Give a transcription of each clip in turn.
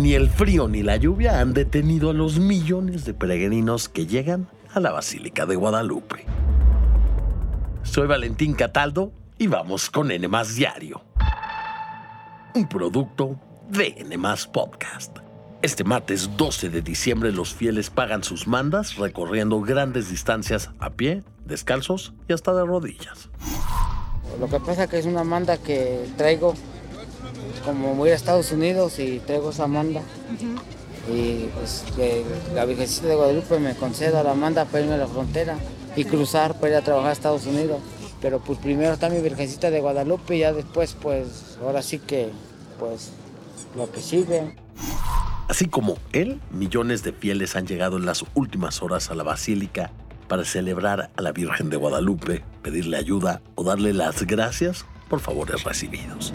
Ni el frío ni la lluvia han detenido a los millones de peregrinos que llegan a la Basílica de Guadalupe. Soy Valentín Cataldo y vamos con N Diario. Un producto de N Podcast. Este martes 12 de diciembre los fieles pagan sus mandas recorriendo grandes distancias a pie, descalzos y hasta de rodillas. Lo que pasa que es una manda que traigo como voy a Estados Unidos y traigo esa manda. Y pues que la Virgencita de Guadalupe me conceda la manda para irme a la frontera y cruzar para ir a trabajar a Estados Unidos. Pero pues primero está mi Virgencita de Guadalupe y ya después pues ahora sí que pues lo que sigue. Así como él, millones de fieles han llegado en las últimas horas a la basílica para celebrar a la Virgen de Guadalupe, pedirle ayuda o darle las gracias por favores recibidos.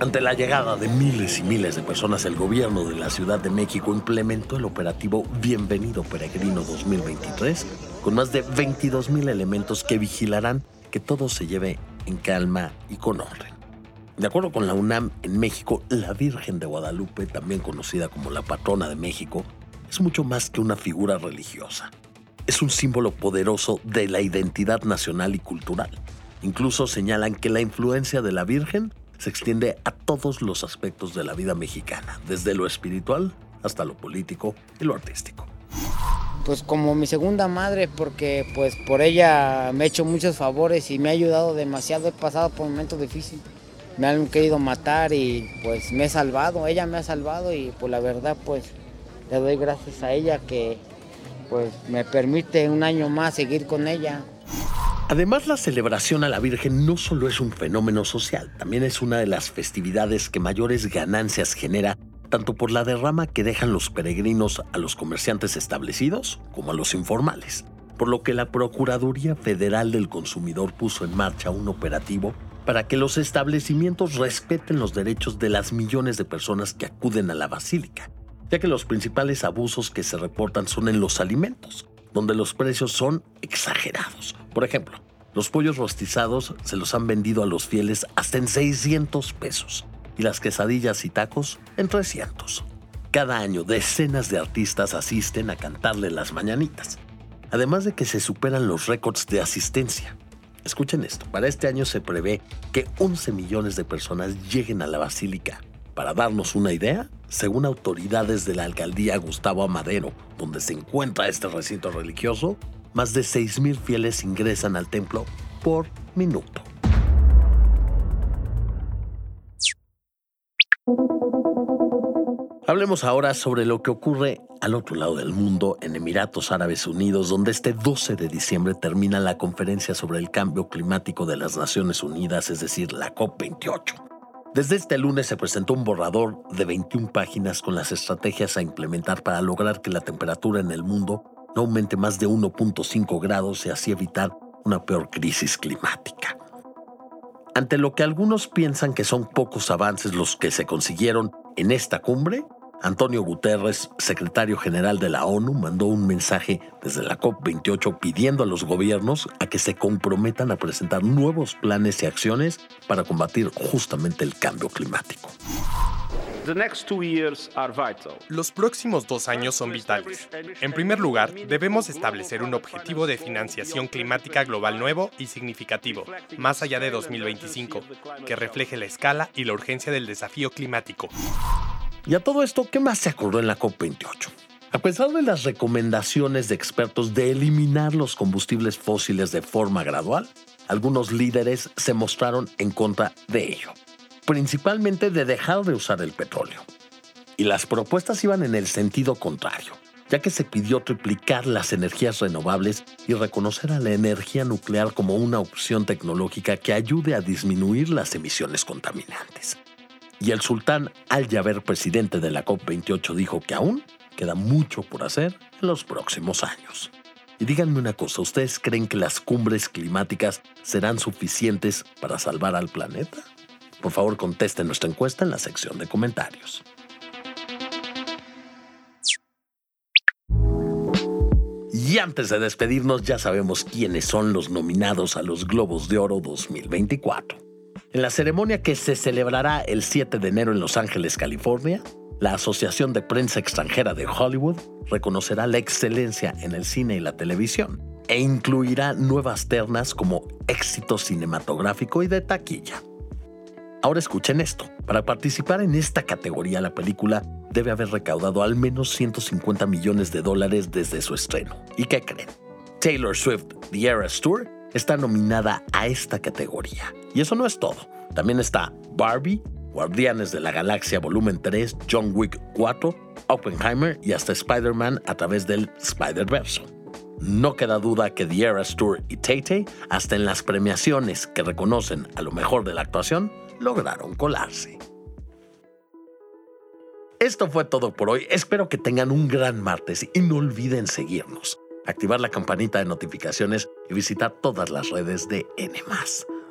Ante la llegada de miles y miles de personas, el gobierno de la Ciudad de México implementó el operativo Bienvenido Peregrino 2023 con más de 22 mil elementos que vigilarán que todo se lleve en calma y con orden. De acuerdo con la UNAM, en México, la Virgen de Guadalupe, también conocida como la patrona de México, es mucho más que una figura religiosa. Es un símbolo poderoso de la identidad nacional y cultural. Incluso señalan que la influencia de la Virgen se extiende a todos los aspectos de la vida mexicana, desde lo espiritual hasta lo político y lo artístico. Pues como mi segunda madre, porque pues por ella me ha hecho muchos favores y me ha ayudado demasiado. He pasado por momentos difíciles. Me han querido matar y pues me he salvado. Ella me ha salvado y pues la verdad pues le doy gracias a ella que pues me permite un año más seguir con ella. Además, la celebración a la Virgen no solo es un fenómeno social, también es una de las festividades que mayores ganancias genera, tanto por la derrama que dejan los peregrinos a los comerciantes establecidos como a los informales, por lo que la Procuraduría Federal del Consumidor puso en marcha un operativo para que los establecimientos respeten los derechos de las millones de personas que acuden a la basílica, ya que los principales abusos que se reportan son en los alimentos, donde los precios son exagerados. Por ejemplo, los pollos rostizados se los han vendido a los fieles hasta en 600 pesos y las quesadillas y tacos en 300. Cada año decenas de artistas asisten a cantarle las mañanitas, además de que se superan los récords de asistencia. Escuchen esto, para este año se prevé que 11 millones de personas lleguen a la basílica. Para darnos una idea, según autoridades de la alcaldía Gustavo Amadero, donde se encuentra este recinto religioso, más de 6.000 fieles ingresan al templo por minuto. Hablemos ahora sobre lo que ocurre al otro lado del mundo, en Emiratos Árabes Unidos, donde este 12 de diciembre termina la conferencia sobre el cambio climático de las Naciones Unidas, es decir, la COP28. Desde este lunes se presentó un borrador de 21 páginas con las estrategias a implementar para lograr que la temperatura en el mundo no aumente más de 1.5 grados y así evitar una peor crisis climática. Ante lo que algunos piensan que son pocos avances los que se consiguieron en esta cumbre, Antonio Guterres, secretario general de la ONU, mandó un mensaje desde la COP28 pidiendo a los gobiernos a que se comprometan a presentar nuevos planes y acciones para combatir justamente el cambio climático. Los próximos dos años son vitales. En primer lugar, debemos establecer un objetivo de financiación climática global nuevo y significativo, más allá de 2025, que refleje la escala y la urgencia del desafío climático. Y a todo esto, ¿qué más se acordó en la COP28? A pesar de las recomendaciones de expertos de eliminar los combustibles fósiles de forma gradual, algunos líderes se mostraron en contra de ello, principalmente de dejar de usar el petróleo. Y las propuestas iban en el sentido contrario, ya que se pidió triplicar las energías renovables y reconocer a la energía nuclear como una opción tecnológica que ayude a disminuir las emisiones contaminantes. Y el sultán Al-Jaber, presidente de la COP28, dijo que aún queda mucho por hacer en los próximos años. Y díganme una cosa, ¿ustedes creen que las cumbres climáticas serán suficientes para salvar al planeta? Por favor, contesten nuestra encuesta en la sección de comentarios. Y antes de despedirnos, ya sabemos quiénes son los nominados a los Globos de Oro 2024. En la ceremonia que se celebrará el 7 de enero en Los Ángeles, California, La Asociación de Prensa Extranjera de Hollywood reconocerá la excelencia en el cine y la televisión e incluirá nuevas ternas como éxito cinematográfico y de taquilla. Ahora escuchen esto. Para participar en esta categoría, la película debe haber recaudado al menos 150 millones de dólares desde su estreno. ¿Y qué creen? Taylor Swift The Eras Tour está nominada a esta categoría. Y eso no es todo. También está Barbie, Guardianes de la Galaxia Volumen 3, John Wick 4, Oppenheimer y hasta Spider-Man a través del Spider-Verse. No queda duda que The Eras y Tay hasta en las premiaciones que reconocen a lo mejor de la actuación, lograron colarse. Esto fue todo por hoy. Espero que tengan un gran martes y no olviden seguirnos, activar la campanita de notificaciones y visitar todas las redes de N.